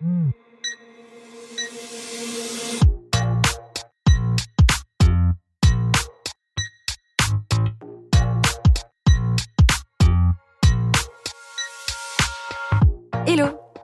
Hmm. Hello.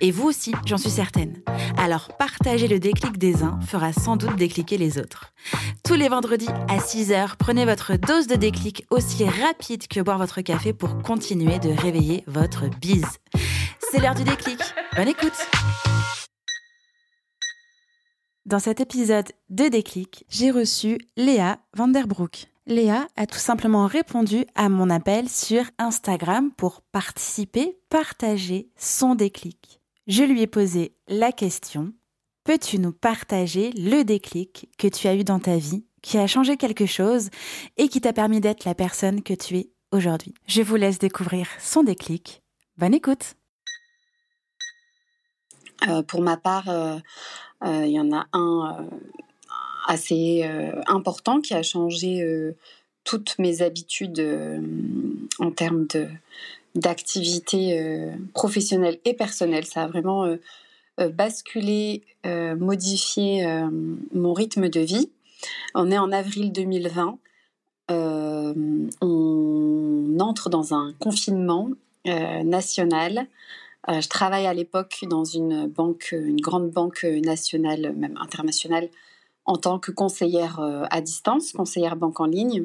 Et vous aussi, j'en suis certaine. Alors partager le déclic des uns fera sans doute décliquer les autres. Tous les vendredis à 6h, prenez votre dose de déclic aussi rapide que boire votre café pour continuer de réveiller votre bise. C'est l'heure du déclic. Bonne écoute Dans cet épisode de déclic, j'ai reçu Léa Vanderbroek. Léa a tout simplement répondu à mon appel sur Instagram pour participer, partager son déclic je lui ai posé la question Peux-tu nous partager le déclic que tu as eu dans ta vie, qui a changé quelque chose et qui t'a permis d'être la personne que tu es aujourd'hui? Je vous laisse découvrir son déclic. Bonne écoute euh, Pour ma part, euh, euh, il y en a un assez important qui a changé toutes mes habitudes en termes de, d'activité euh, professionnelle et personnelle. Ça a vraiment euh, euh, basculé, modifié mon rythme de vie. On est en avril 2020. on entre dans un confinement national. je travaille à l'époque dans une banque, une grande banque nationale, même internationale, en tant que conseillère à distance, conseillère banque en ligne.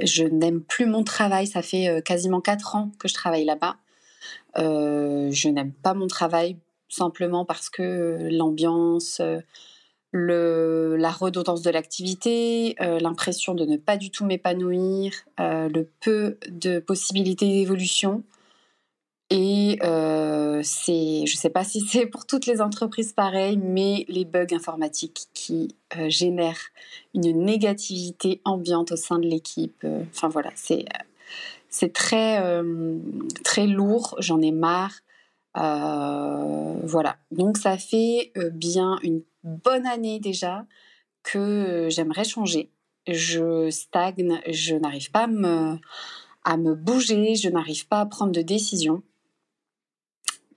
Je n'aime plus mon travail. Ça fait euh, quasiment quatre ans que je travaille là-bas. Euh, je n'aime pas mon travail simplement parce que l'ambiance, la redondance de l'activité, l'impression de ne pas du tout m'épanouir, le peu de possibilités d'évolution et euh, c'est, je ne sais pas si c'est pour toutes les entreprises pareil, mais les bugs informatiques qui euh, génèrent une négativité ambiante au sein de l'équipe. Euh, enfin voilà, c'est, c'est très, très lourd, j'en ai marre. voilà, donc ça fait bien une bonne année déjà que j'aimerais changer. Je stagne, je n'arrive pas me, à me bouger, je n'arrive pas à prendre de décision.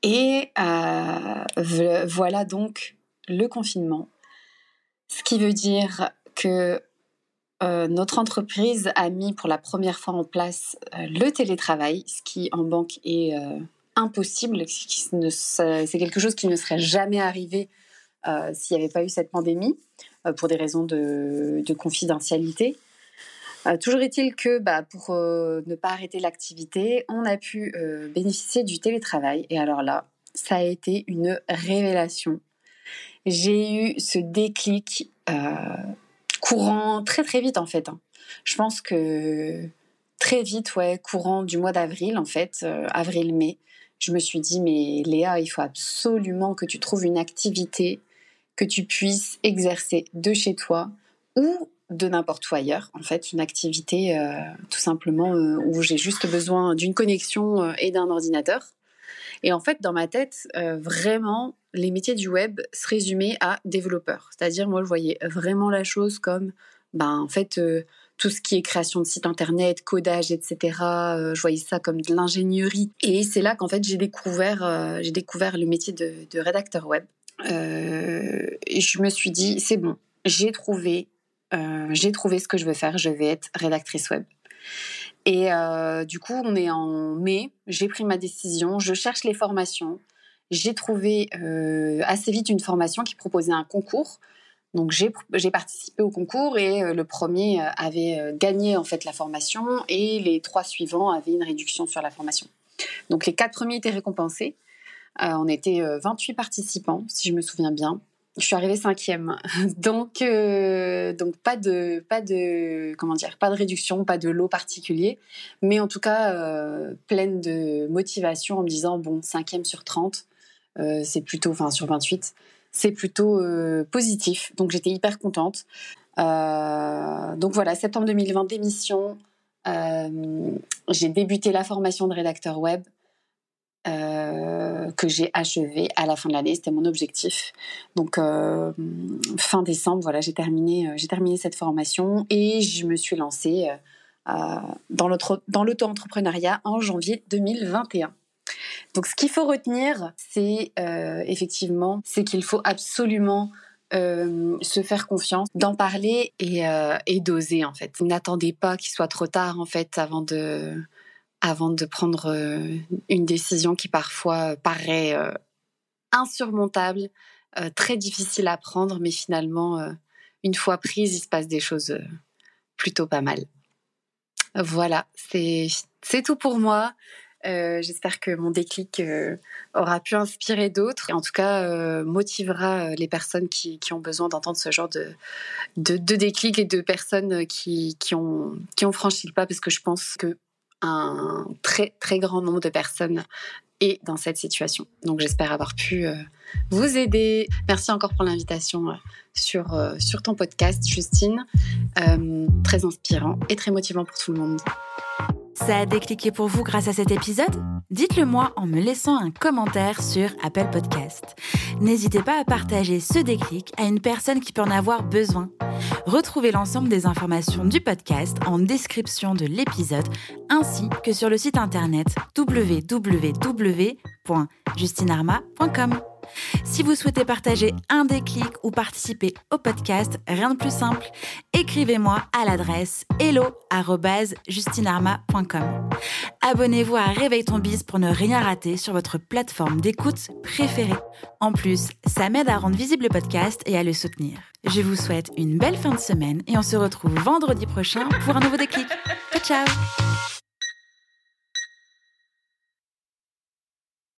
Et euh, voilà donc le confinement. Ce qui veut dire que euh, notre entreprise a mis pour la première fois en place euh, le télétravail, ce qui en banque est impossible. C'est quelque chose qui ne serait jamais arrivé s'il n'y avait pas eu cette pandémie, pour des raisons de confidentialité. Euh, toujours est-il que bah, pour euh, ne pas arrêter l'activité, on a pu euh, bénéficier du télétravail. Et alors là, ça a été une révélation. J'ai eu ce déclic courant très très vite en fait. Hein. Je pense que très vite, ouais, courant du mois d'avril en fait, avril-mai, je me suis dit mais Léa, il faut absolument que tu trouves une activité que tu puisses exercer de chez toi ou de n'importe où ailleurs, en fait, une activité euh, tout simplement euh, où j'ai juste besoin d'une connexion euh, et d'un ordinateur. Et en fait, dans ma tête, vraiment, les métiers du web se résumaient à développeur. C'est-à-dire, moi, je voyais vraiment la chose comme, ben, en fait, tout ce qui est création de site internet, codage, etc. je voyais ça comme de l'ingénierie. Et c'est là qu'en fait, j'ai découvert, j'ai découvert le métier de, de rédacteur web. et je me suis dit, c'est bon, j'ai trouvé euh, j'ai trouvé ce que je veux faire, je vais être rédactrice web. Et euh, du coup, on est en mai, j'ai pris ma décision, je cherche les formations. J'ai trouvé euh, assez vite une formation qui proposait un concours. Donc j'ai participé au concours et le premier avait gagné en fait la formation et les trois suivants avaient une réduction sur la formation. Donc les quatre premiers étaient récompensés. on était 28 participants, si je me souviens bien. Je suis arrivée cinquième, donc euh, donc pas de pas de comment dire pas de réduction, pas de lot particulier, mais en tout cas euh, pleine de motivation en me disant bon cinquième sur 30, euh, c'est plutôt enfin sur 28, c'est plutôt positif. Donc j'étais hyper contente. donc voilà, septembre 2020, démission. j'ai débuté la formation de rédacteur web. Que j'ai achevé à la fin de l'année, c'était mon objectif. Donc fin décembre, voilà, j'ai terminé, j'ai terminé cette formation et je me suis lancée dans l'auto-entrepreneuriat en janvier 2021. Donc ce qu'il faut retenir, c'est euh, effectivement, c'est qu'il faut absolument euh, se faire confiance, d'en parler euh, et, d'oser en fait. N'attendez pas qu'il soit trop tard en fait avant de, avant de prendre une décision qui parfois paraît insurmontable, très difficile à prendre, mais finalement, une fois prise, il se passe des choses plutôt pas mal. Voilà, c'est tout pour moi. Euh, j'espère que mon déclic euh, aura pu inspirer d'autres et en tout cas euh, motivera les personnes qui, ont besoin d'entendre ce genre de, de, déclic et de personnes qui, ont, qui ont franchi le pas parce que je pense que un très très grand nombre de personnes est dans cette situation. Donc j'espère avoir pu vous aider. Merci encore pour l'invitation sur, sur ton podcast, Justine. très inspirant et très motivant pour tout le monde. Ça a décliqué pour vous grâce à cet épisode? Dites-le moi en me laissant un commentaire sur Apple Podcast. N'hésitez pas à partager ce déclic à une personne qui peut en avoir besoin. Retrouvez l'ensemble des informations du podcast en description de l'épisode ainsi que sur le site internet www.justinarma.com. Si vous souhaitez partager un déclic ou participer au podcast, rien de plus simple, écrivez-moi à l'adresse hello@justinarma.com. Abonnez-vous à Réveille ton bise pour ne rien rater sur votre plateforme d'écoute préférée. En plus, ça m'aide à rendre visible le podcast et à le soutenir. Je vous souhaite une belle fin de semaine et on se retrouve vendredi prochain pour un nouveau déclic. Ciao ciao